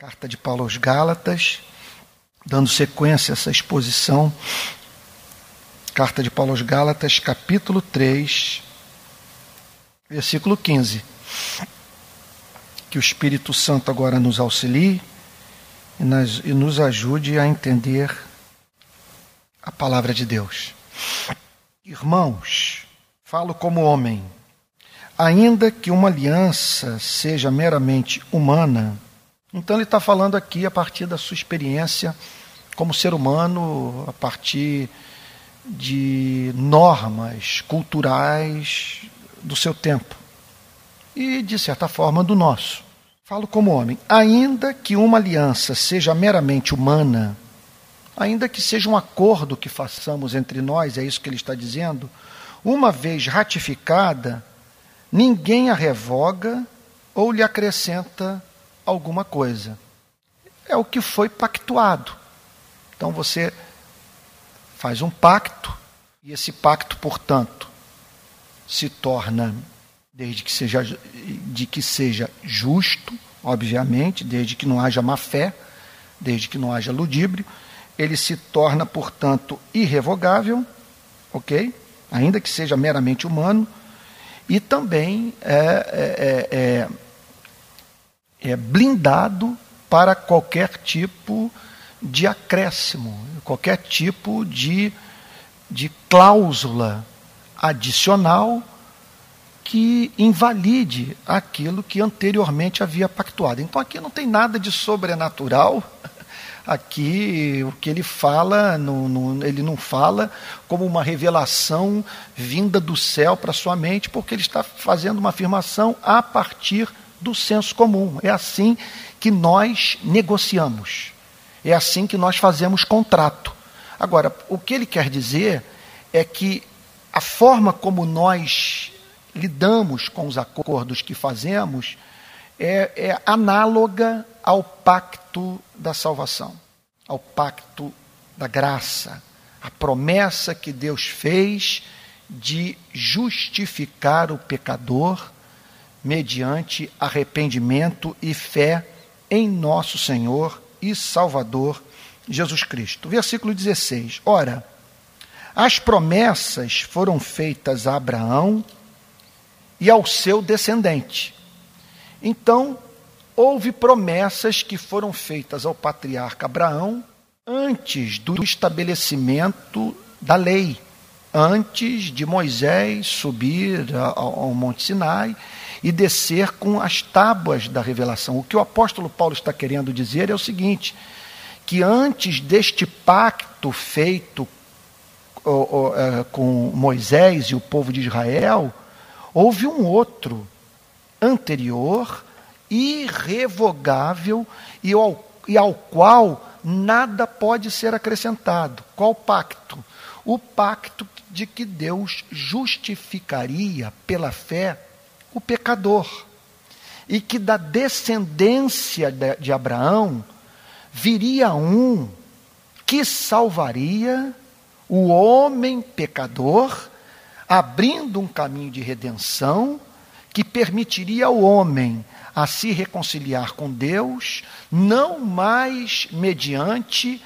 Carta de Paulo aos Gálatas, dando sequência a essa exposição. Carta de Paulo aos Gálatas, capítulo 3, versículo 15. Que o Espírito Santo agora nos auxilie e, nas, e nos ajude a entender a palavra de Deus. Irmãos, falo como homem, ainda que uma aliança seja meramente humana, então ele está falando aqui a partir da sua experiência como ser humano, a partir de normas culturais do seu tempo e, de certa forma, do nosso. Falo como homem. Ainda que uma aliança seja meramente humana, ainda que seja um acordo que façamos entre nós, é isso que ele está dizendo, uma vez ratificada, ninguém a revoga ou lhe acrescenta alguma coisa. É o que foi pactuado. Então você faz um pacto, e esse pacto, portanto, se torna, desde que seja, de que seja justo, obviamente, desde que não haja má fé, desde que não haja ludíbrio, ele se torna, portanto, irrevogável, ok? Ainda que seja meramente humano, e também é, é, é, é blindado para qualquer tipo de acréscimo, qualquer tipo de, de cláusula adicional que invalide aquilo que anteriormente havia pactuado. Então aqui não tem nada de sobrenatural. Aqui o que ele fala, ele não fala como uma revelação vinda do céu para sua mente, porque ele está fazendo uma afirmação a partir do senso comum. É assim que nós negociamos. É assim que nós fazemos contrato. Agora, o que ele quer dizer é que a forma como nós lidamos com os acordos que fazemos é, é análoga ao pacto da salvação, ao pacto da graça, a promessa que Deus fez de justificar o pecador mediante arrependimento e fé em nosso Senhor e Salvador Jesus Cristo. Versículo 16. Ora, as promessas foram feitas a Abraão e ao seu descendente. Então, houve promessas que foram feitas ao patriarca Abraão antes do estabelecimento da lei, antes de Moisés subir ao Monte Sinai e descer com as tábuas da revelação. O que o apóstolo Paulo está querendo dizer é o seguinte: que antes deste pacto feito é, com Moisés e o povo de Israel, houve um outro anterior, irrevogável e ao, e ao qual nada pode ser acrescentado. Qual pacto? O pacto de que Deus justificaria pela fé o pecador. E que da descendência de Abraão viria um que salvaria o homem pecador, abrindo um caminho de redenção que permitiria ao homem a se reconciliar com Deus, não mais mediante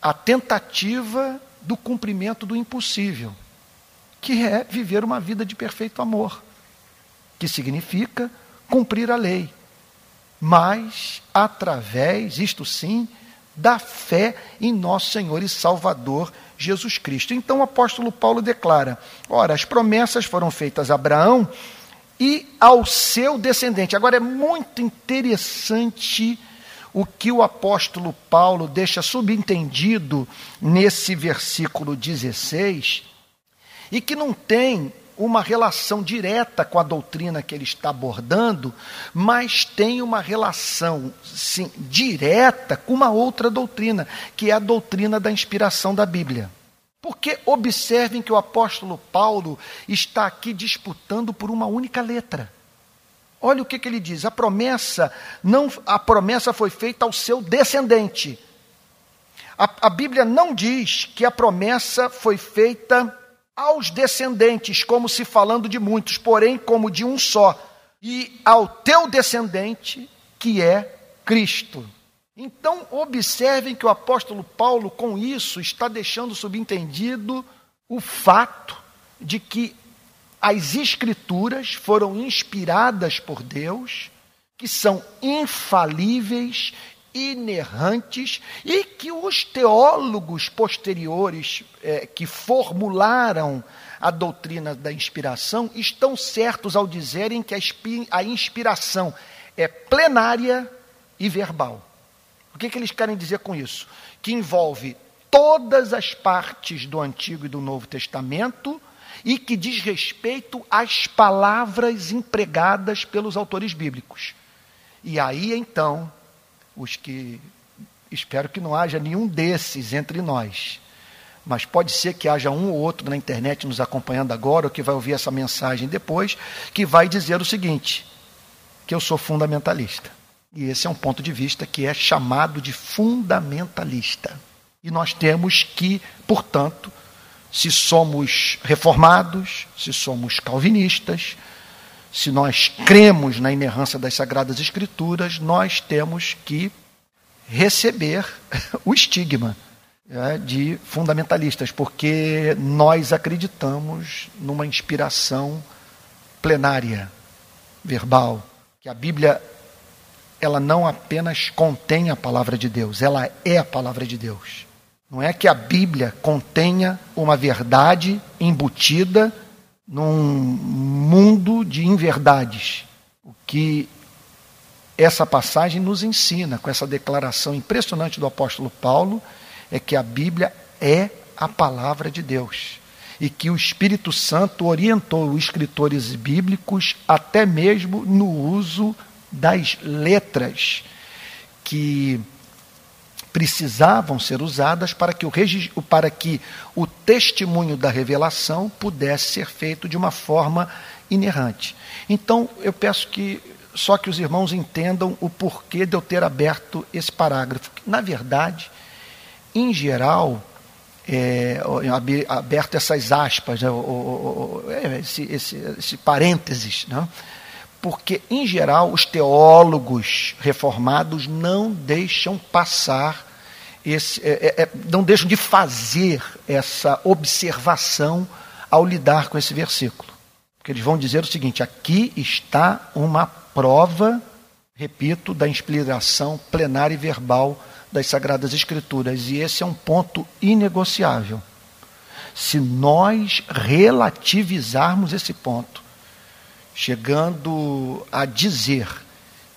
a tentativa do cumprimento do impossível, que é viver uma vida de perfeito amor que significa cumprir a lei, mas através, isto sim, da fé em nosso Senhor e Salvador Jesus Cristo. Então o apóstolo Paulo declara: ora, as promessas foram feitas a Abraão e ao seu descendente. Agora é muito interessante o que o apóstolo Paulo deixa subentendido nesse versículo 16 e que não tem uma relação direta com a doutrina que ele está abordando, mas tem uma relação sim, direta com uma outra doutrina, que é a doutrina da inspiração da Bíblia. Porque observem que o apóstolo Paulo está aqui disputando por uma única letra. Olha o que, que ele diz: a promessa não, a promessa foi feita ao seu descendente. A, a Bíblia não diz que a promessa foi feita aos descendentes, como se falando de muitos, porém como de um só, e ao teu descendente, que é Cristo. Então, observem que o apóstolo Paulo, com isso, está deixando subentendido o fato de que as Escrituras foram inspiradas por Deus, que são infalíveis, inerrantes e que os teólogos posteriores é, que formularam a doutrina da inspiração estão certos ao dizerem que a inspiração é plenária e verbal. O que, que eles querem dizer com isso? Que envolve todas as partes do Antigo e do Novo Testamento e que diz respeito às palavras empregadas pelos autores bíblicos. E aí então, os que espero que não haja nenhum desses entre nós, mas pode ser que haja um ou outro na internet nos acompanhando agora, ou que vai ouvir essa mensagem depois, que vai dizer o seguinte: que eu sou fundamentalista. E esse é um ponto de vista que é chamado de fundamentalista. E nós temos que, portanto, se somos reformados, se somos calvinistas, se nós cremos na inerrância das Sagradas Escrituras, nós temos que receber o estigma é, de fundamentalistas, porque nós acreditamos numa inspiração plenária, verbal, que a Bíblia ela não apenas contém a palavra de Deus, ela é a palavra de Deus. Não é que a Bíblia contenha uma verdade embutida num mundo de inverdades. O que essa passagem nos ensina, com essa declaração impressionante do apóstolo Paulo, é que a Bíblia é a palavra de Deus. E que o Espírito Santo orientou os escritores bíblicos até mesmo no uso das letras que precisavam ser usadas para que o, para que o testemunho da revelação pudesse ser feito de uma forma inerrante. Então, eu peço que só que os irmãos entendam o porquê de eu ter aberto esse parágrafo. Na verdade, em geral, é, aberto essas aspas, né, é, esse, esse, esse parênteses, né? Porque, em geral, os teólogos reformados não deixam passar, esse, é, é, é, não deixam de fazer essa observação ao lidar com esse versículo. Porque eles vão dizer o seguinte: aqui está uma prova, repito, da inspiração plenária e verbal das Sagradas Escrituras, e esse é um ponto inegociável. Se nós relativizarmos esse ponto, chegando a dizer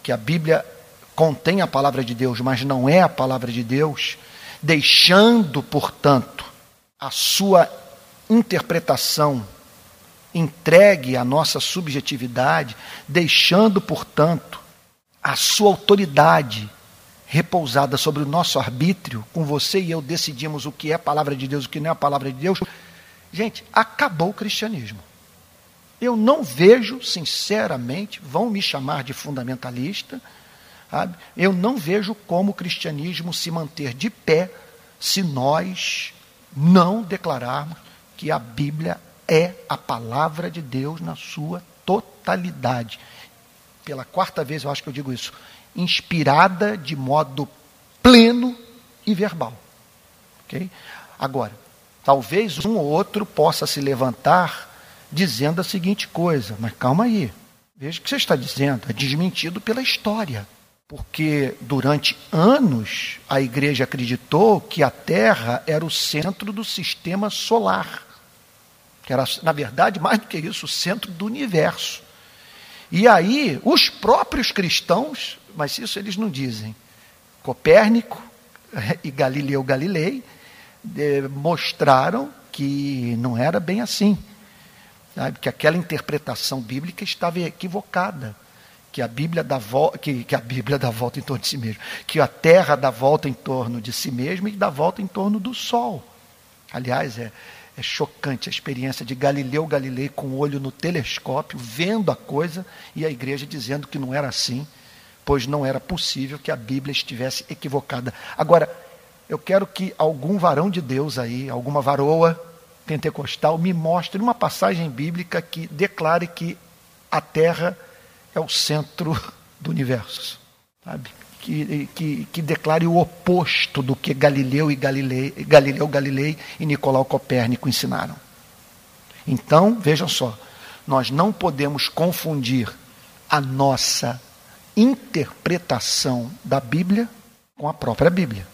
que a Bíblia contém a palavra de Deus, mas não é a palavra de Deus, deixando, portanto, a sua interpretação entregue à nossa subjetividade, deixando, portanto, a sua autoridade repousada sobre o nosso arbítrio, com você e eu decidimos o que é a palavra de Deus o que não é a palavra de Deus. Gente, acabou o cristianismo. Eu não vejo, sinceramente, vão me chamar de fundamentalista, sabe? eu não vejo como o cristianismo se manter de pé se nós não declararmos que a Bíblia é a palavra de Deus na sua totalidade. Pela quarta vez eu acho que eu digo isso. Inspirada de modo pleno e verbal. Okay? Agora, talvez um ou outro possa se levantar dizendo a seguinte coisa, mas calma aí, veja o que você está dizendo, é desmentido pela história. Porque durante anos a igreja acreditou que a Terra era o centro do sistema solar, que era, na verdade, mais do que isso, o centro do universo. E aí, os próprios cristãos, mas isso eles não dizem, Copérnico e Galileu Galilei eh, mostraram que não era bem assim sabe? que aquela interpretação bíblica estava equivocada, que a Bíblia dá volta, que, que a Bíblia dá volta em torno de si mesmo, que a Terra dá volta em torno de si mesma e dá volta em torno do Sol. Aliás, é, é chocante a experiência de Galileu Galilei com o olho no telescópio, vendo a coisa, e a igreja dizendo que não era assim, pois não era possível que a Bíblia estivesse equivocada. Agora, eu quero que algum varão de Deus aí, alguma varoa, pentecostal me mostre uma passagem bíblica que declare que a Terra é o centro do universo. Sabe? que, que, que declare o oposto do que Galileu e Galilei, Galileu Galilei e Nicolau Copérnico ensinaram. Então, vejam só, nós não podemos confundir a nossa interpretação da Bíblia com a própria Bíblia.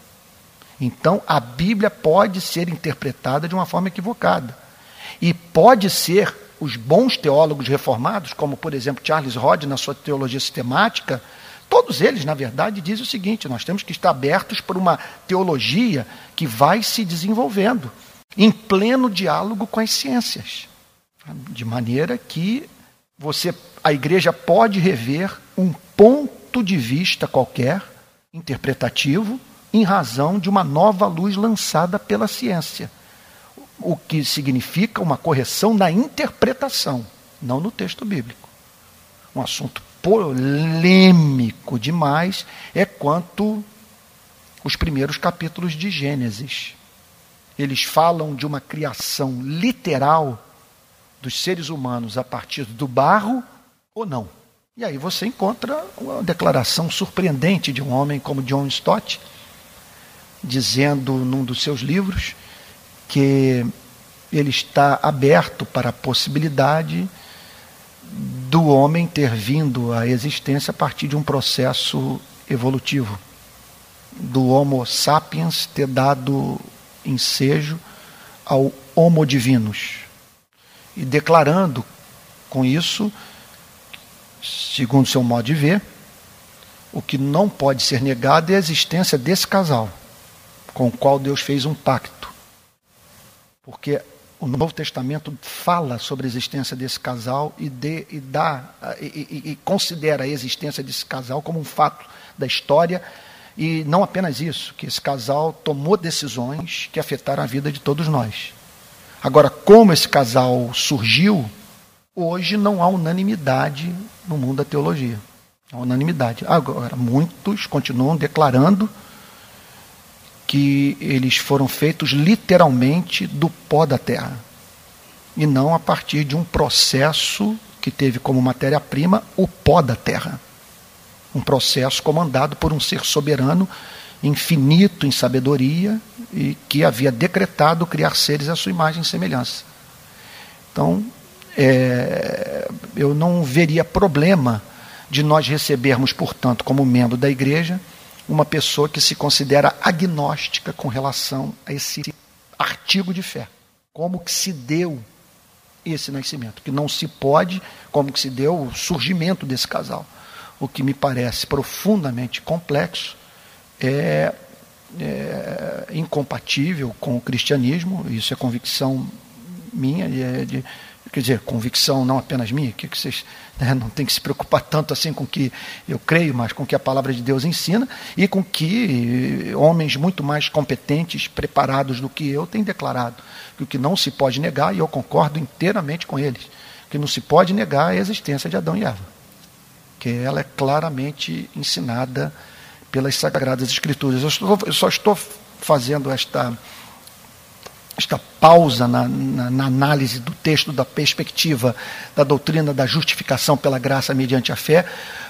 Então, a Bíblia pode ser interpretada de uma forma equivocada. E pode ser os bons teólogos reformados, como por exemplo Charles Rod na sua teologia sistemática, todos eles, na verdade, dizem o seguinte: nós temos que estar abertos para uma teologia que vai se desenvolvendo em pleno diálogo com as ciências, de maneira que você, a igreja pode rever um ponto de vista qualquer interpretativo em razão de uma nova luz lançada pela ciência. O que significa uma correção na interpretação, não no texto bíblico. Um assunto polêmico demais é quanto os primeiros capítulos de Gênesis. Eles falam de uma criação literal dos seres humanos a partir do barro ou não. E aí você encontra uma declaração surpreendente de um homem como John Stott, dizendo num dos seus livros que ele está aberto para a possibilidade do homem ter vindo à existência a partir de um processo evolutivo, do Homo sapiens ter dado ensejo ao Homo divinus, e declarando com isso, segundo seu modo de ver, o que não pode ser negado é a existência desse casal com o qual Deus fez um pacto. Porque o Novo Testamento fala sobre a existência desse casal e, de, e, dá, e, e, e considera a existência desse casal como um fato da história. E não apenas isso, que esse casal tomou decisões que afetaram a vida de todos nós. Agora, como esse casal surgiu, hoje não há unanimidade no mundo da teologia. Há unanimidade. Agora, muitos continuam declarando que eles foram feitos literalmente do pó da terra e não a partir de um processo que teve como matéria-prima o pó da terra. Um processo comandado por um ser soberano, infinito em sabedoria e que havia decretado criar seres à sua imagem e semelhança. Então, é, eu não veria problema de nós recebermos, portanto, como membro da igreja, uma pessoa que se considera agnóstica com relação a esse artigo de fé. Como que se deu esse nascimento? Que não se pode, como que se deu o surgimento desse casal. O que me parece profundamente complexo é, é incompatível com o cristianismo, isso é convicção minha, é de, quer dizer, convicção não apenas minha, que vocês né, não tem que se preocupar tanto assim com o que eu creio, mas com o que a palavra de Deus ensina e com que homens muito mais competentes, preparados do que eu têm declarado. Que o que não se pode negar, e eu concordo inteiramente com eles, que não se pode negar a existência de Adão e Eva, que ela é claramente ensinada pelas Sagradas Escrituras. Eu, estou, eu só estou fazendo esta esta pausa na, na, na, análise do texto, da perspectiva da doutrina da justificação pela graça mediante a fé,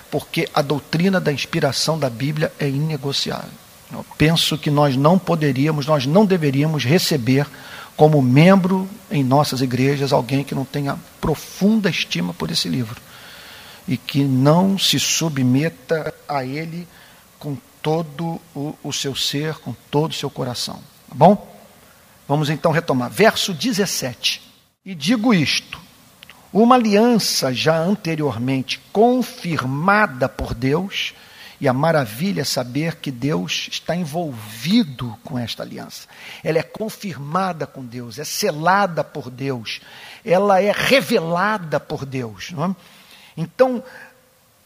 porque a doutrina da inspiração da Bíblia é inegociável. Eu penso que nós não poderíamos, nós não deveríamos receber como membro em nossas igrejas alguém que não tenha profunda estima por esse livro e que não se submeta a ele com todo o, o seu ser, com todo o seu coração. Tá bom? Vamos então retomar. Verso 17. E digo isto: uma aliança já anteriormente confirmada por Deus, e a maravilha é saber que Deus está envolvido com esta aliança. Ela é confirmada com Deus, é selada por Deus, ela é revelada por Deus. É? Então,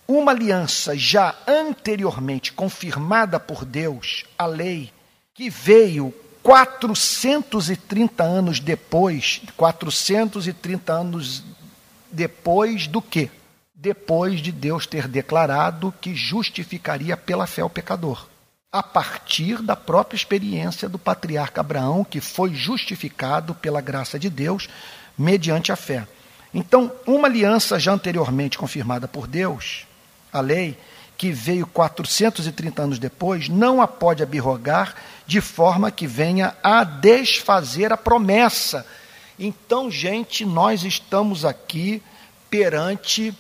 uma aliança já anteriormente confirmada por Deus, a lei, que veio 430 anos depois, 430 anos depois do que? Depois de Deus ter declarado que justificaria pela fé o pecador. A partir da própria experiência do patriarca Abraão, que foi justificado pela graça de Deus mediante a fé. Então, uma aliança já anteriormente confirmada por Deus, a lei, que veio 430 anos depois, não a pode abrogar de forma que venha a desfazer a promessa. Então, gente, nós estamos aqui perante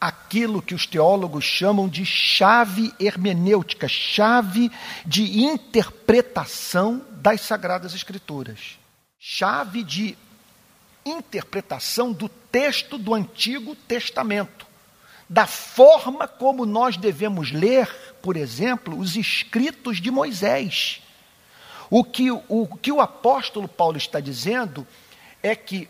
aquilo que os teólogos chamam de chave hermenêutica, chave de interpretação das Sagradas Escrituras. Chave de interpretação do texto do Antigo Testamento, da forma como nós devemos ler, por exemplo, os escritos de Moisés. O que o, o que o apóstolo Paulo está dizendo é que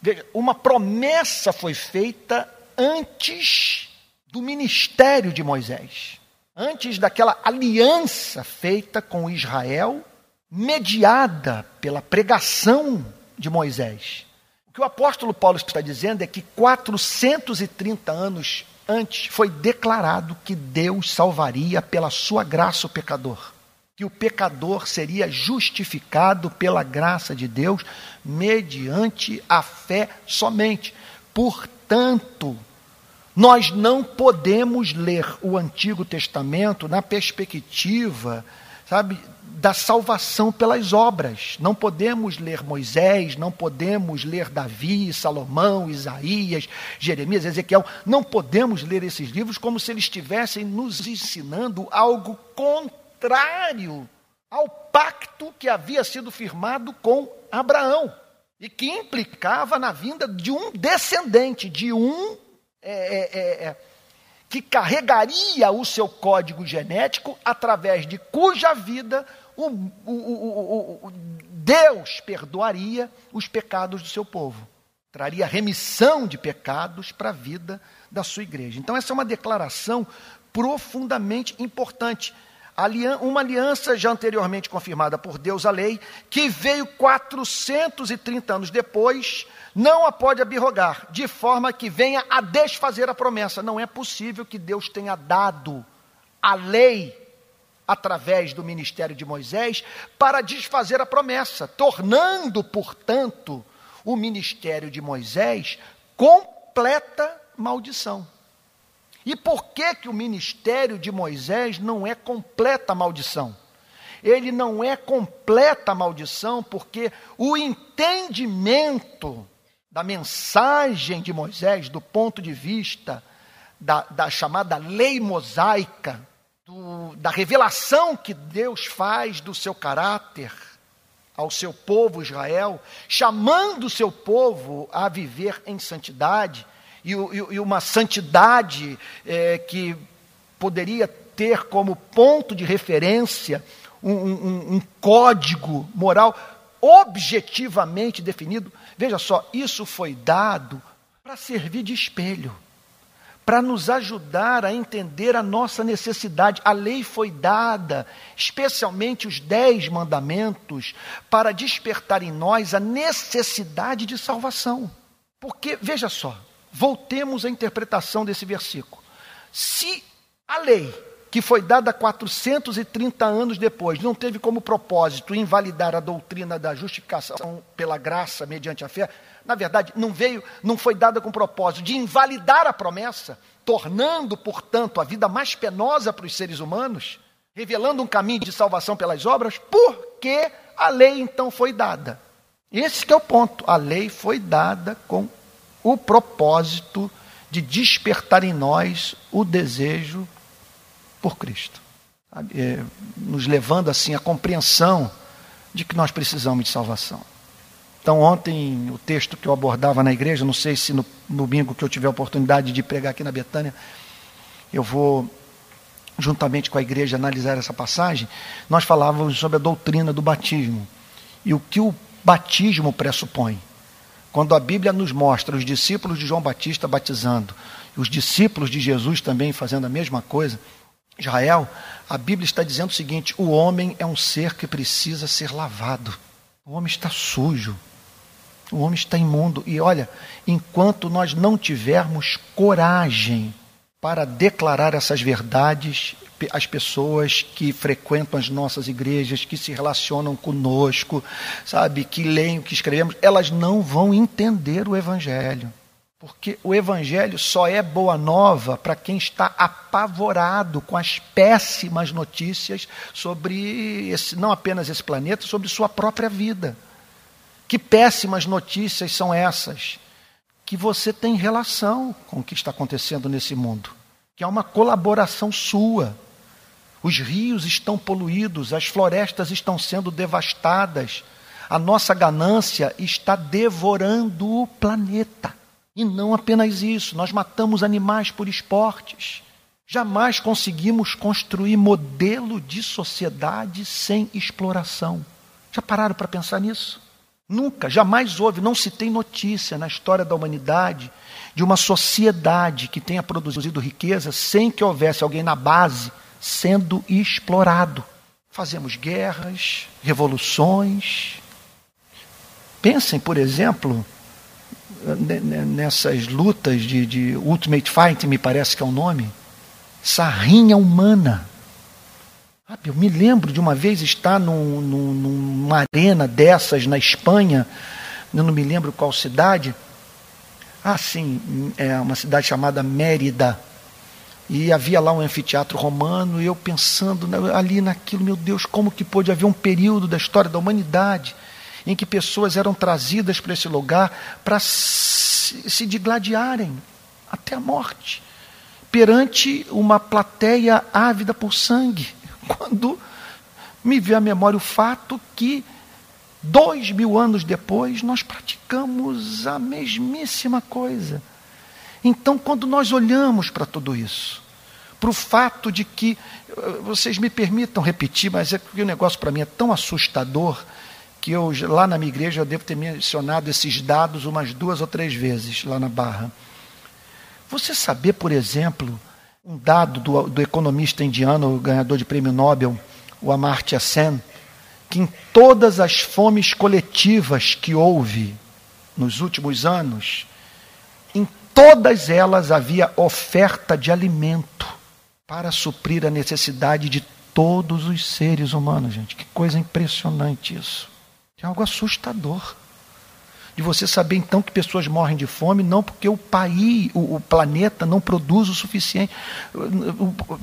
veja, uma promessa foi feita antes do ministério de Moisés, antes daquela aliança feita com Israel, mediada pela pregação de Moisés. O que o apóstolo Paulo está dizendo é que 430 anos antes foi declarado que Deus salvaria pela sua graça o pecador. Que o pecador seria justificado pela graça de Deus mediante a fé somente. Portanto, nós não podemos ler o Antigo Testamento na perspectiva, sabe, da salvação pelas obras. Não podemos ler Moisés, não podemos ler Davi, Salomão, Isaías, Jeremias, Ezequiel. Não podemos ler esses livros como se eles estivessem nos ensinando algo contrário ao pacto que havia sido firmado com Abraão e que implicava na vinda de um descendente, de um é, é, é, é que carregaria o seu código genético através de cuja vida o, o, o, Deus perdoaria os pecados do seu povo, traria remissão de pecados para a vida da sua igreja. Então, essa é uma declaração profundamente importante. Uma aliança já anteriormente confirmada por Deus, a lei, que veio 430 anos depois, não a pode abrogar, de forma que venha a desfazer a promessa. Não é possível que Deus tenha dado a lei através do ministério de Moisés para desfazer a promessa, tornando, portanto, o ministério de Moisés completa maldição. E por que que o ministério de Moisés não é completa maldição? Ele não é completa maldição porque o entendimento da mensagem de Moisés, do ponto de vista da, da chamada lei mosaica, do, da revelação que Deus faz do seu caráter ao seu povo Israel, chamando o seu povo a viver em santidade, e, e, uma santidade é, que poderia ter como ponto de referência um, um, um código moral objetivamente definido. Veja só, isso foi dado para servir de espelho para nos ajudar a entender a nossa necessidade. A lei foi dada, especialmente os dez mandamentos, para despertar em nós a necessidade de salvação. Porque, veja só, voltemos à interpretação desse versículo. Se a lei, que foi dada 430 anos depois, não teve como propósito invalidar a doutrina da justificação pela graça mediante a fé, na verdade, não veio, não foi dada com propósito de invalidar a promessa, tornando, portanto, a vida mais penosa para os seres humanos, revelando um caminho de salvação pelas obras, porque a lei então foi dada. Esse é o ponto. A lei foi dada com o propósito de despertar em nós o desejo por Cristo, é, nos levando assim à compreensão de que nós precisamos de salvação. Então, ontem, o texto que eu abordava na igreja, não sei se no, domingo que eu tiver a oportunidade de pregar aqui na Betânia, eu vou, juntamente com a igreja, analisar essa passagem. Nós falávamos sobre a doutrina do batismo e o que o batismo pressupõe. Quando a Bíblia nos mostra os discípulos de João Batista batizando, os discípulos de Jesus também fazendo a mesma coisa, Israel, a Bíblia está dizendo o seguinte: o homem é um ser que precisa ser lavado. O homem está sujo, o homem está imundo. E olha, enquanto nós não tivermos coragem para declarar essas verdades às pessoas que frequentam as nossas igrejas, que se relacionam conosco, sabe, que leem o que escrevemos, elas não vão entender o Evangelho. Porque o Evangelho só é boa nova para quem está apavorado com as péssimas notícias sobre esse, não apenas esse planeta, sobre sua própria vida. Que péssimas notícias são essas? Que você tem relação com o que está acontecendo nesse mundo, que é uma colaboração sua. Os rios estão poluídos, as florestas estão sendo devastadas, a nossa ganância está devorando o planeta. E não apenas isso, nós matamos animais por esportes. Jamais conseguimos construir modelo de sociedade sem exploração. Já pararam para pensar nisso? Nunca, jamais houve, não se tem notícia na história da humanidade de uma sociedade que tenha produzido riqueza sem que houvesse alguém na base sendo explorado. Fazemos guerras, revoluções. Pensem, por exemplo, nessas lutas de, de Ultimate Fight, me parece que é o nome, sarrinha humana. Eu me lembro de uma vez estar num, num, numa arena dessas na Espanha, eu não me lembro qual cidade. Ah, sim, é uma cidade chamada Mérida. E havia lá um anfiteatro romano, e eu pensando ali naquilo, meu Deus, como que pôde haver um período da história da humanidade em que pessoas eram trazidas para esse lugar para se, se digladiarem até a morte, perante uma plateia ávida por sangue, quando me veio à memória o fato que, dois mil anos depois, nós praticamos a mesmíssima coisa. Então, quando nós olhamos para tudo isso, para o fato de que, vocês me permitam repetir, mas é que o negócio para mim é tão assustador que eu lá na minha igreja eu devo ter mencionado esses dados umas duas ou três vezes lá na Barra. Você saber, por exemplo, um dado do, do economista indiano, ganhador de prêmio Nobel, o Amartya Sen, que em todas as fomes coletivas que houve nos últimos anos, em todas elas havia oferta de alimento para suprir a necessidade de todos os seres humanos, gente. Que coisa impressionante isso. É algo assustador. De você saber então que pessoas morrem de fome não porque o país, o, o planeta não produz o suficiente.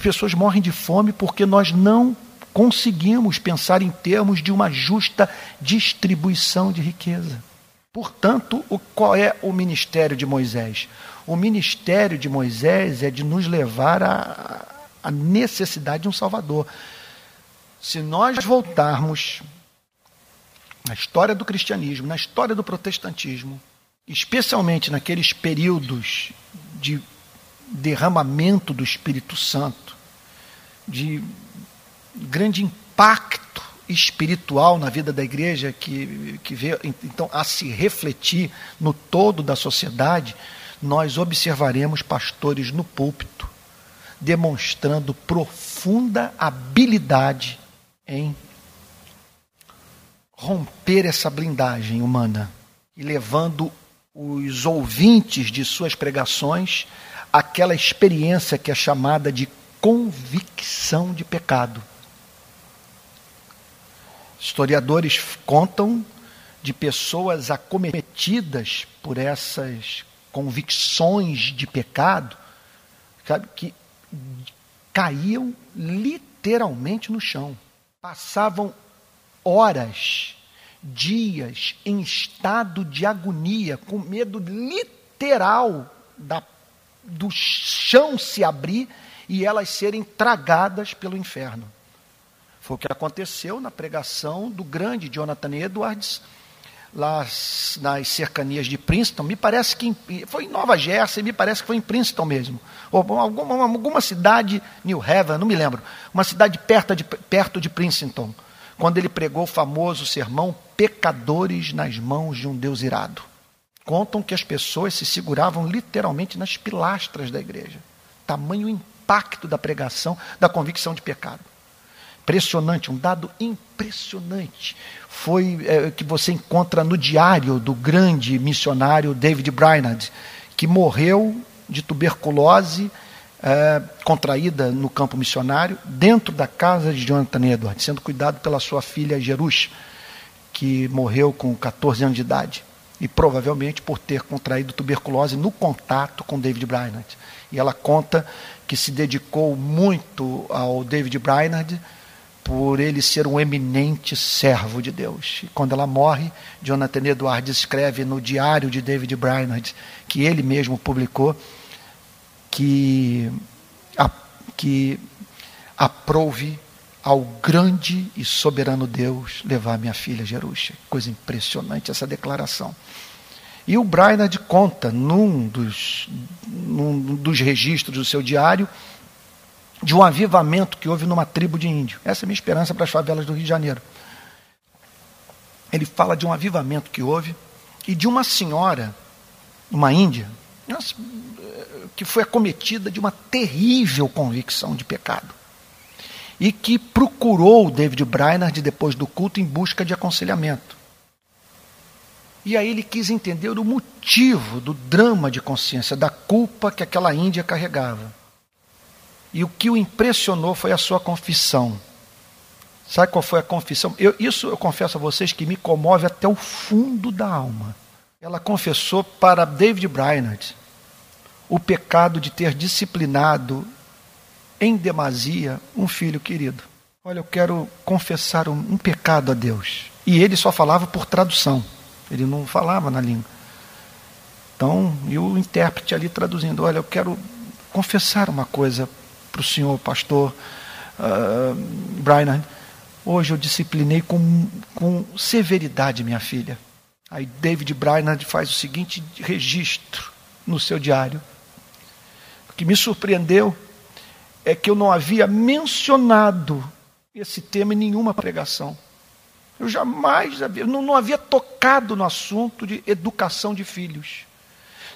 Pessoas morrem de fome porque nós não conseguimos pensar em termos de uma justa distribuição de riqueza. Portanto, o, qual é o ministério de Moisés? O ministério de Moisés é de nos levar à necessidade de um Salvador. Se nós voltarmos na história do cristianismo, na história do protestantismo, especialmente naqueles períodos de derramamento do Espírito Santo, de grande impacto espiritual na vida da igreja que, que veio então a se refletir no todo da sociedade, nós observaremos pastores no púlpito demonstrando profunda habilidade em romper essa blindagem humana e levando os ouvintes de suas pregações àquela experiência que é chamada de convicção de pecado. Historiadores contam de pessoas acometidas por essas convicções de pecado, sabe, que caíam literalmente no chão, passavam horas, dias em estado de agonia, com medo literal da, do chão se abrir e elas serem tragadas pelo inferno. Foi o que aconteceu na pregação do grande Jonathan Edwards, lá nas cercanias de Princeton, me parece que em, foi em Nova Jersey, me parece que foi em Princeton mesmo, ou alguma, alguma cidade, New Haven, não me lembro, uma cidade perto de, perto de Princeton quando ele pregou o famoso sermão Pecadores nas mãos de um Deus irado. Contam que as pessoas se seguravam literalmente nas pilastras da igreja. Tamanho impacto da pregação, da convicção de pecado. Impressionante, um dado impressionante. Foi é, que você encontra no diário do grande missionário David Brainerd, que morreu de tuberculose é, contraída no campo missionário, dentro da casa de Jonathan Edwards, sendo cuidado pela sua filha Jerus, que morreu com 14 anos de idade. e provavelmente por ter contraído tuberculose no contato com David Brainerd. E ela conta que se dedicou muito ao David Brainerd por ele ser um eminente servo de Deus. E quando ela morre, Jonathan Edwards escreve no diário de David Brainerd, que ele mesmo publicou, que, a, que aprove ao grande e soberano Deus levar minha filha Jerusha. Coisa impressionante essa declaração. E o Brainerd conta, num dos, num dos registros do seu diário, de um avivamento que houve numa tribo de índio. Essa é a minha esperança para as favelas do Rio de Janeiro. Ele fala de um avivamento que houve e de uma senhora, uma índia, que foi acometida de uma terrível convicção de pecado e que procurou David Brainerd depois do culto em busca de aconselhamento. E aí ele quis entender o motivo do drama de consciência, da culpa que aquela Índia carregava. E o que o impressionou foi a sua confissão. Sabe qual foi a confissão? Eu, isso eu confesso a vocês que me comove até o fundo da alma. Ela confessou para David Brainerd o pecado de ter disciplinado em demasia um filho querido. Olha, eu quero confessar um, um pecado a Deus. E ele só falava por tradução, ele não falava na língua. Então, e o intérprete ali traduzindo: Olha, eu quero confessar uma coisa para o senhor, pastor uh, Brian. Hoje eu disciplinei com, com severidade minha filha. Aí David Brainerd faz o seguinte registro no seu diário. O que me surpreendeu é que eu não havia mencionado esse tema em nenhuma pregação. Eu jamais havia, não, não havia tocado no assunto de educação de filhos.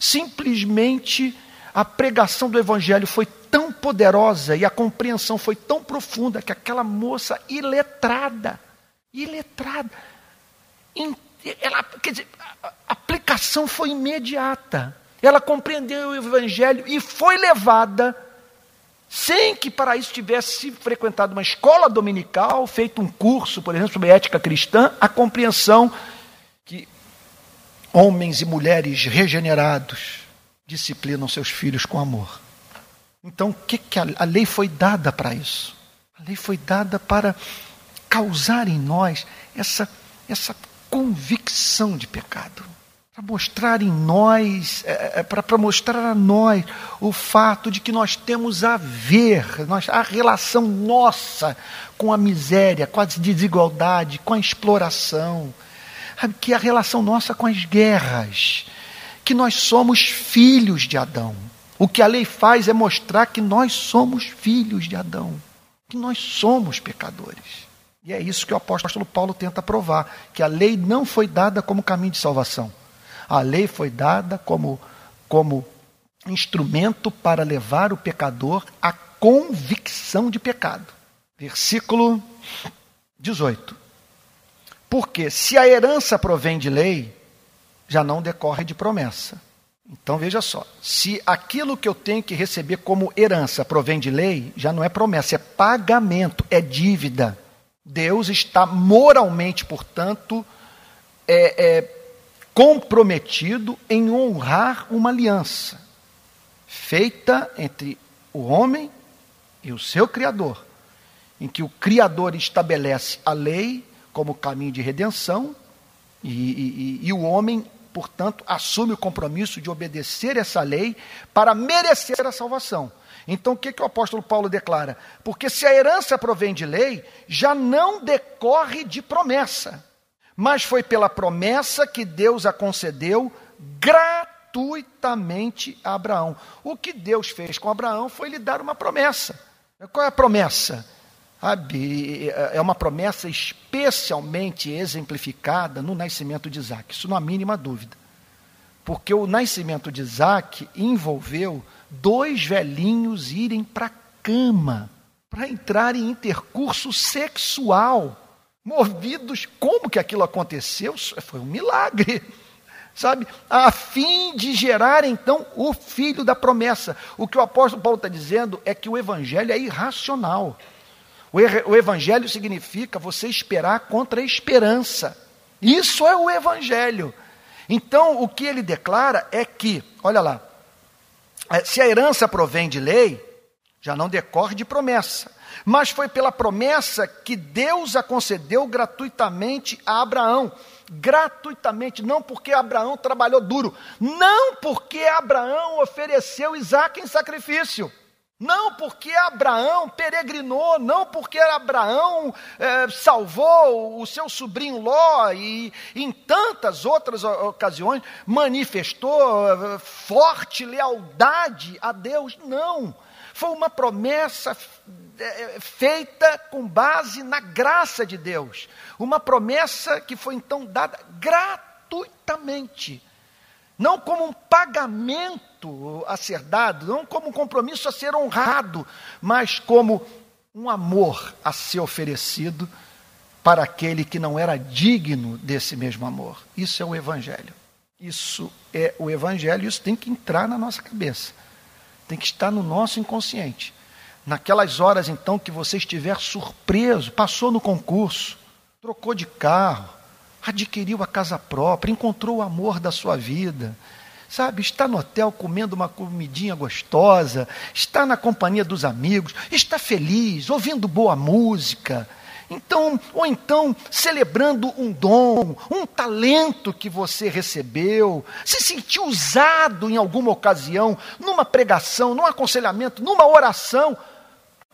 Simplesmente a pregação do Evangelho foi tão poderosa e a compreensão foi tão profunda que aquela moça iletrada, iletrada, ela, quer dizer, a aplicação foi imediata. Ela compreendeu o Evangelho e foi levada sem que para isso tivesse frequentado uma escola dominical, feito um curso, por exemplo, sobre ética cristã, a compreensão que homens e mulheres regenerados disciplinam seus filhos com amor. Então, o que, que a, a lei foi dada para isso? A lei foi dada para causar em nós essa, essa convicção de pecado para mostrar em nós, é, é para mostrar a nós o fato de que nós temos a ver, nós, a relação nossa com a miséria, com a desigualdade, com a exploração, que a relação nossa com as guerras, que nós somos filhos de Adão. O que a lei faz é mostrar que nós somos filhos de Adão, que nós somos pecadores. E é isso que o apóstolo Paulo tenta provar, que a lei não foi dada como caminho de salvação a lei foi dada como, como instrumento para levar o pecador à convicção de pecado. Versículo 18. Porque se a herança provém de lei, já não decorre de promessa. Então veja só, se aquilo que eu tenho que receber como herança provém de lei, já não é promessa, é pagamento, é dívida. Deus está moralmente, portanto, é, é, comprometido em honrar uma aliança feita entre o homem e o seu Criador, em que o Criador estabelece a lei como caminho de redenção e, e, e o homem, portanto, assume o compromisso de obedecer essa lei para merecer a salvação. Então, o que, que o apóstolo Paulo declara? Porque se a herança provém de lei, já não decorre de promessa mas foi pela promessa que Deus a concedeu gratuitamente a Abraão. O que Deus fez com Abraão foi lhe dar uma promessa. Qual é a promessa? É uma promessa especialmente exemplificada no nascimento de Isaac, isso não há mínima dúvida. Porque o nascimento de Isaac envolveu dois velhinhos irem para a cama, para entrar em intercurso sexual movidos, como que aquilo aconteceu? Foi um milagre, sabe? A fim de gerar então o filho da promessa. O que o apóstolo Paulo está dizendo é que o evangelho é irracional. O evangelho significa você esperar contra a esperança. Isso é o evangelho. Então, o que ele declara é que, olha lá, é, se a herança provém de lei, já não decorre de promessa, mas foi pela promessa que Deus a concedeu gratuitamente a Abraão. Gratuitamente, não porque Abraão trabalhou duro, não porque Abraão ofereceu Isaac em sacrifício. Não porque Abraão peregrinou, não porque Abraão é, salvou o seu sobrinho Ló e em tantas outras ocasiões manifestou é, forte lealdade a Deus. Não. Foi uma promessa é, feita com base na graça de Deus. Uma promessa que foi então dada gratuitamente não como um pagamento a ser dado, não como um compromisso a ser honrado, mas como um amor a ser oferecido para aquele que não era digno desse mesmo amor. Isso é o Evangelho. Isso é o Evangelho, isso tem que entrar na nossa cabeça, tem que estar no nosso inconsciente. Naquelas horas, então, que você estiver surpreso, passou no concurso, trocou de carro, adquiriu a casa própria, encontrou o amor da sua vida. Sabe, está no hotel comendo uma comidinha gostosa, está na companhia dos amigos, está feliz, ouvindo boa música. Então, ou então celebrando um dom, um talento que você recebeu, se sentiu usado em alguma ocasião, numa pregação, num aconselhamento, numa oração,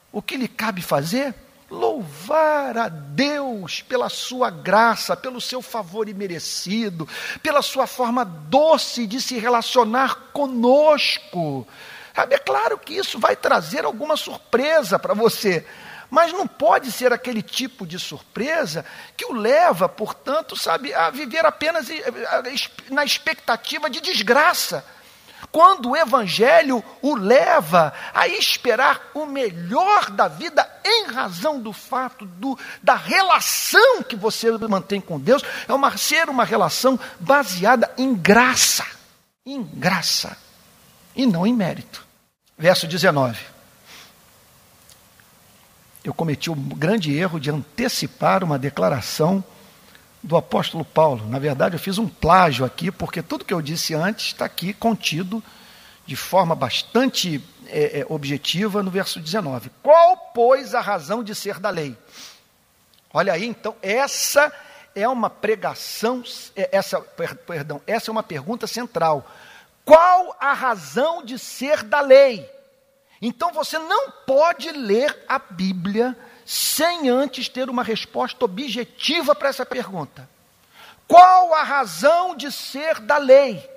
o que lhe cabe fazer? Louvar a Deus pela sua graça, pelo seu favor imerecido, pela sua forma doce de se relacionar conosco. É claro que isso vai trazer alguma surpresa para você, mas não pode ser aquele tipo de surpresa que o leva, portanto, sabe, a viver apenas na expectativa de desgraça quando o Evangelho o leva a esperar o melhor da vida em razão do fato do, da relação que você mantém com Deus, é uma, ser uma relação baseada em graça. Em graça. E não em mérito. Verso 19. Eu cometi o grande erro de antecipar uma declaração do apóstolo Paulo. Na verdade, eu fiz um plágio aqui, porque tudo que eu disse antes está aqui contido de forma bastante é, é, objetiva no verso 19. Qual, pois, a razão de ser da lei? Olha aí, então, essa é uma pregação, é, essa, perdão, essa é uma pergunta central. Qual a razão de ser da lei? Então você não pode ler a Bíblia sem antes ter uma resposta objetiva para essa pergunta. Qual a razão de ser da lei?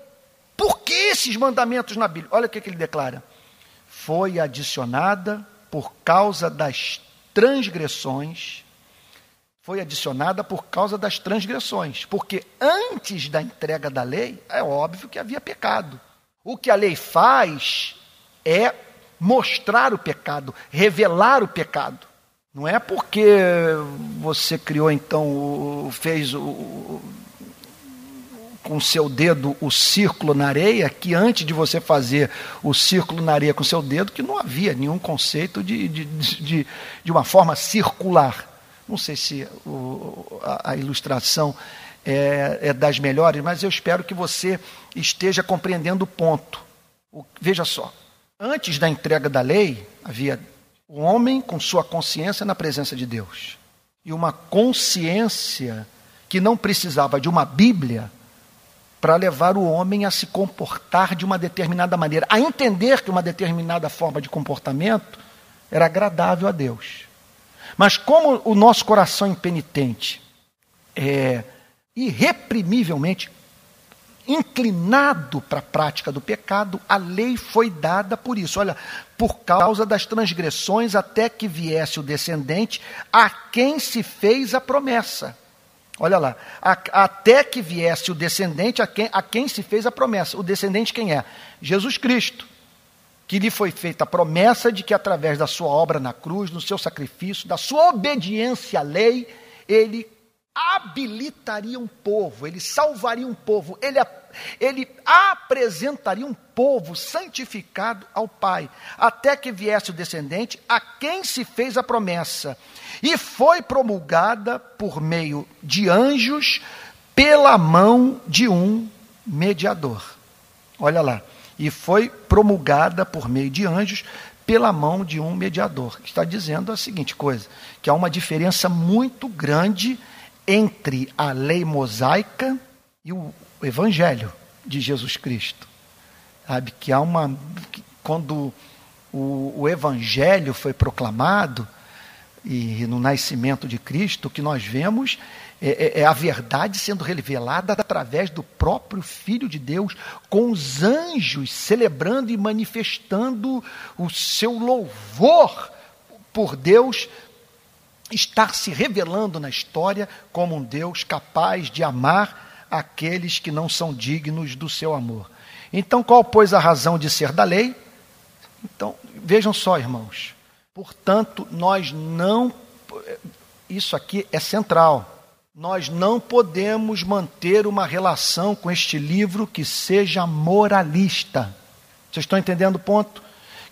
Por que esses mandamentos na Bíblia? Olha o que, que ele declara. Foi adicionada por causa das transgressões. Foi adicionada por causa das transgressões. Porque antes da entrega da lei, é óbvio que havia pecado. O que a lei faz é mostrar o pecado, revelar o pecado. Não é porque você criou então, fez o, com seu dedo o círculo na areia, que antes de você fazer o círculo na areia com seu dedo, que não havia nenhum conceito de, de, de, de uma forma circular. Não sei se o, a, a, ilustração é, é, das melhores, mas eu espero que você esteja compreendendo o ponto. O, veja só, antes da entrega da lei, havia o homem com sua consciência na presença de Deus. E uma consciência que não precisava de uma Bíblia para levar o homem a se comportar de uma determinada maneira, a entender que uma determinada forma de comportamento era agradável a Deus. Mas como o nosso coração impenitente é irreprimivelmente inclinado para a prática do pecado, a lei foi dada por isso. Olha, por causa das transgressões, até que viesse o descendente a quem se fez a promessa. Olha lá, a, até que viesse o descendente a quem, a quem se fez a promessa. O descendente quem é? Jesus Cristo. Que lhe foi feita a promessa de que através da sua obra na cruz, no seu sacrifício, da sua obediência à lei, ele habilitaria um povo, ele salvaria um povo, ele, ele apresentaria um povo santificado ao Pai, até que viesse o descendente a quem se fez a promessa, e foi promulgada por meio de anjos pela mão de um mediador. Olha lá. E foi promulgada por meio de anjos pela mão de um mediador. Está dizendo a seguinte coisa: que há uma diferença muito grande entre a lei mosaica e o evangelho de Jesus Cristo. Sabe que há uma quando o, o evangelho foi proclamado e no nascimento de Cristo, o que nós vemos é, é, é, a verdade sendo revelada através do próprio Filho de Deus, com os anjos celebrando e manifestando o seu louvor por Deus estar se revelando na história como um Deus capaz de amar aqueles que não são dignos do seu amor. Então, qual, pois, a razão de ser da lei? Então, vejam só, irmãos. Portanto, nós não. Isso aqui é central. Nós não podemos manter uma relação com este livro que seja moralista. Vocês estão entendendo o ponto?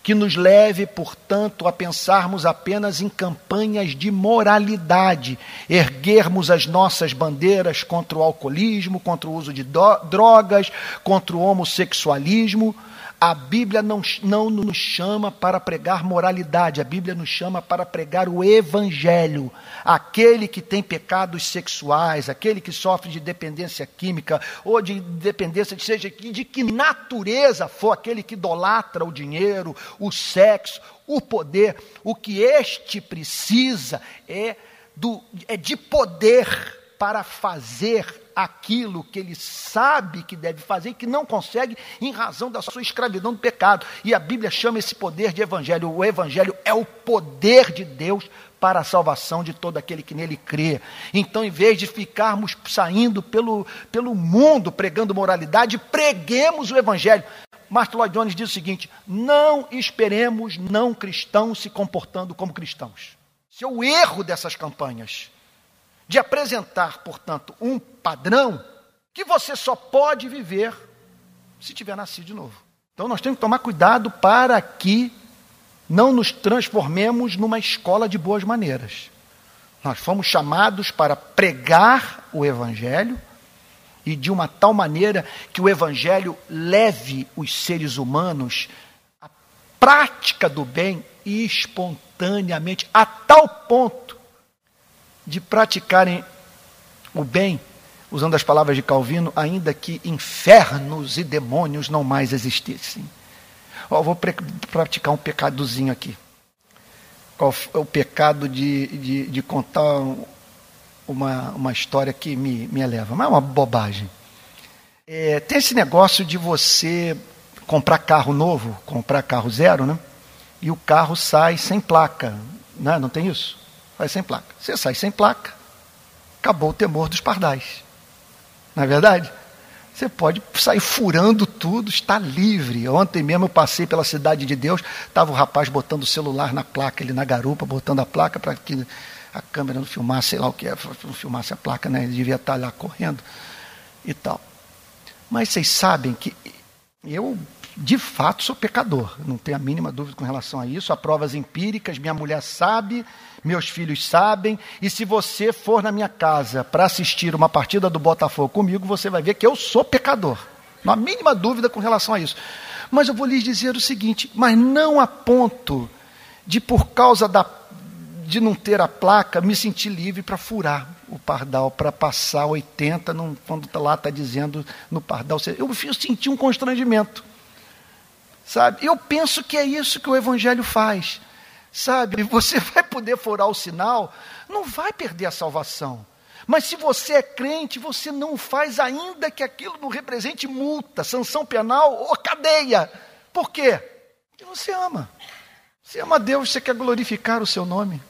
Que nos leve, portanto, a pensarmos apenas em campanhas de moralidade, erguermos as nossas bandeiras contra o alcoolismo, contra o uso de drogas, contra o homossexualismo a Bíblia não, não nos chama para pregar moralidade, a Bíblia nos chama para pregar o Evangelho. Aquele que tem pecados sexuais, aquele que sofre de dependência química ou de dependência, de, seja de que natureza for aquele que idolatra o dinheiro, o sexo, o poder, o que este precisa é, do, é de poder para fazer aquilo que ele sabe que deve fazer e que não consegue em razão da sua escravidão do pecado. E a Bíblia chama esse poder de evangelho. O evangelho é o poder de Deus para a salvação de todo aquele que nele crê. Então, em vez de ficarmos saindo pelo, pelo mundo pregando moralidade, preguemos o evangelho. Martin Lloyd Jones diz o seguinte: não esperemos não cristãos se comportando como cristãos. Esse é o erro dessas campanhas de apresentar, portanto, um padrão que você só pode viver se tiver nascido de novo. Então nós temos que tomar cuidado para que não nos transformemos numa escola de boas maneiras. Nós fomos chamados para pregar o Evangelho e de uma tal maneira que o Evangelho leve os seres humanos à prática do bem espontaneamente, a tal ponto de praticarem o bem, usando as palavras de Calvino, ainda que infernos e demônios não mais existissem. Oh, vou praticar um pecadozinho aqui. Qual é o pecado de, de, de contar uma, uma história que me, me eleva? Mas é uma bobagem. É, tem esse negócio de você comprar carro novo, comprar carro zero, né? E o carro sai sem placa. Né? Não tem isso? Sai sem placa. Você sai sem placa, acabou o temor dos pardais. Não é verdade? Você pode sair furando tudo, está livre. Ontem mesmo eu passei pela cidade de Deus, estava o rapaz botando o celular na placa, ele na garupa, botando a placa para que a câmera não filmasse, sei lá o que é, não filmasse a placa, né? Ele devia estar lá correndo e tal. Mas vocês sabem que eu de fato sou pecador, não tenho a mínima dúvida com relação a isso. Há provas empíricas, minha mulher sabe, meus filhos sabem, e se você for na minha casa para assistir uma partida do Botafogo comigo, você vai ver que eu sou pecador. Não há mínima dúvida com relação a isso. Mas eu vou lhes dizer o seguinte: mas não a ponto de, por causa da, de não ter a placa, me sentir livre para furar o pardal, para passar 80, num, quando lá está dizendo no pardal. Eu, eu senti um constrangimento. Sabe? Eu penso que é isso que o Evangelho faz. Sabe? Você vai poder furar o sinal, não vai perder a salvação. Mas se você é crente, você não faz ainda que aquilo não represente multa, sanção penal ou cadeia. Por quê? Porque você ama. Você ama Deus, você quer glorificar o seu nome.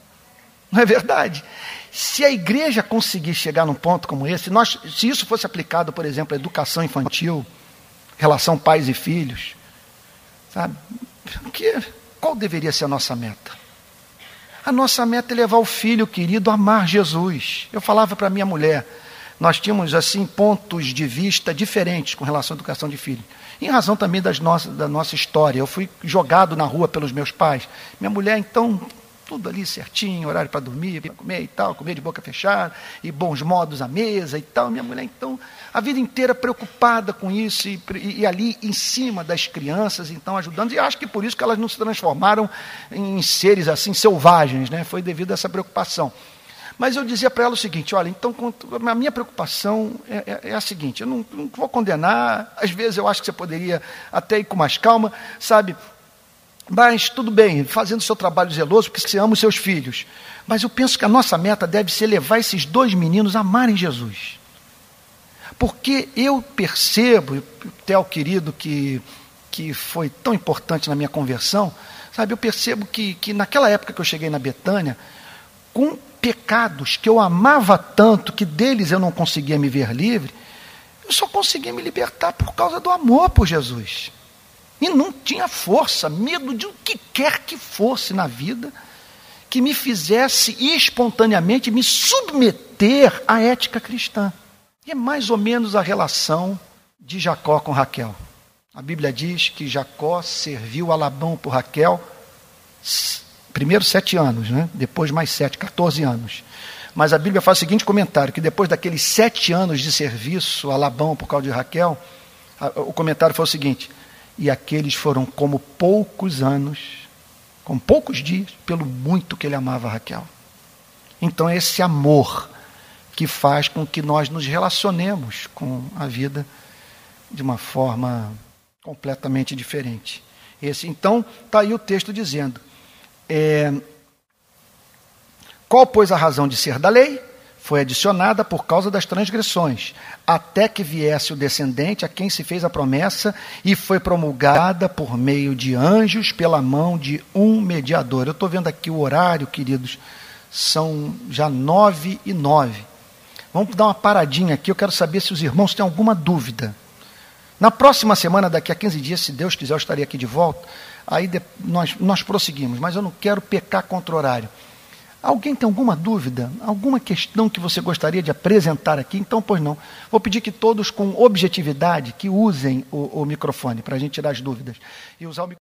Não é verdade? Se a igreja conseguir chegar num ponto como esse, nós, se isso fosse aplicado, por exemplo, à educação infantil, relação pais e filhos, Sabe? Que, qual deveria ser a nossa meta? A nossa meta é levar o filho querido a amar Jesus. Eu falava para minha mulher, nós tínhamos assim pontos de vista diferentes com relação à educação de filho. Em razão também das nossas, da nossa história. Eu fui jogado na rua pelos meus pais. Minha mulher, então, tudo ali certinho, horário para dormir, para comer e tal, comer de boca fechada, e bons modos à mesa e tal. Minha mulher, então, a vida inteira preocupada com isso e, e, e ali em cima das crianças, então ajudando. E acho que por isso que elas não se transformaram em seres assim selvagens, né? Foi devido a essa preocupação. Mas eu dizia para ela o seguinte: olha, então a minha preocupação é, é, é a seguinte: eu não, não, vou condenar, às vezes eu acho que você poderia até ir com mais calma, sabe? Mas tudo bem, fazendo seu trabalho zeloso, porque você ama os seus filhos. Mas eu penso que a nossa meta deve ser levar esses dois meninos a amarem Jesus. Porque eu percebo, o Theo querido, que, que foi tão importante na minha conversão, sabe, eu percebo que, que naquela época que eu cheguei na Betânia, com pecados que eu amava tanto que deles eu não conseguia me ver livre, eu só conseguia me libertar por causa do amor por Jesus. E não tinha força, medo de o que quer que fosse na vida que me fizesse espontaneamente me submeter à ética cristã. E é mais ou menos a relação de Jacó com Raquel. A Bíblia diz que Jacó serviu a Labão por Raquel Primeiro sete anos, né? depois mais sete, 14 anos. Mas a Bíblia faz o seguinte comentário: que depois daqueles sete anos de serviço a Labão por causa de Raquel, o comentário foi o seguinte: e aqueles foram como poucos anos, como poucos dias, pelo muito que ele amava Raquel. Então é esse amor que faz com que nós nos relacionemos com a vida de uma forma completamente diferente. Esse, então, está aí o texto dizendo: é, qual, pois, a razão de ser da lei? Foi adicionada por causa das transgressões, até que viesse o descendente a quem se fez a promessa e foi promulgada por meio de anjos pela mão de um mediador. Eu estou vendo aqui o horário, queridos, são já nove e nove. Vamos dar uma paradinha aqui, eu quero saber se os irmãos têm alguma dúvida. Na próxima semana, daqui a 15 dias, se Deus quiser, eu estarei aqui de volta aí nós, nós prosseguimos, mas eu não quero pecar contra o horário. Alguém tem alguma dúvida? Alguma questão que você gostaria de apresentar aqui? Então, pois não. Vou pedir que todos, com objetividade, que usem o, o microfone para a gente tirar as dúvidas. E usar o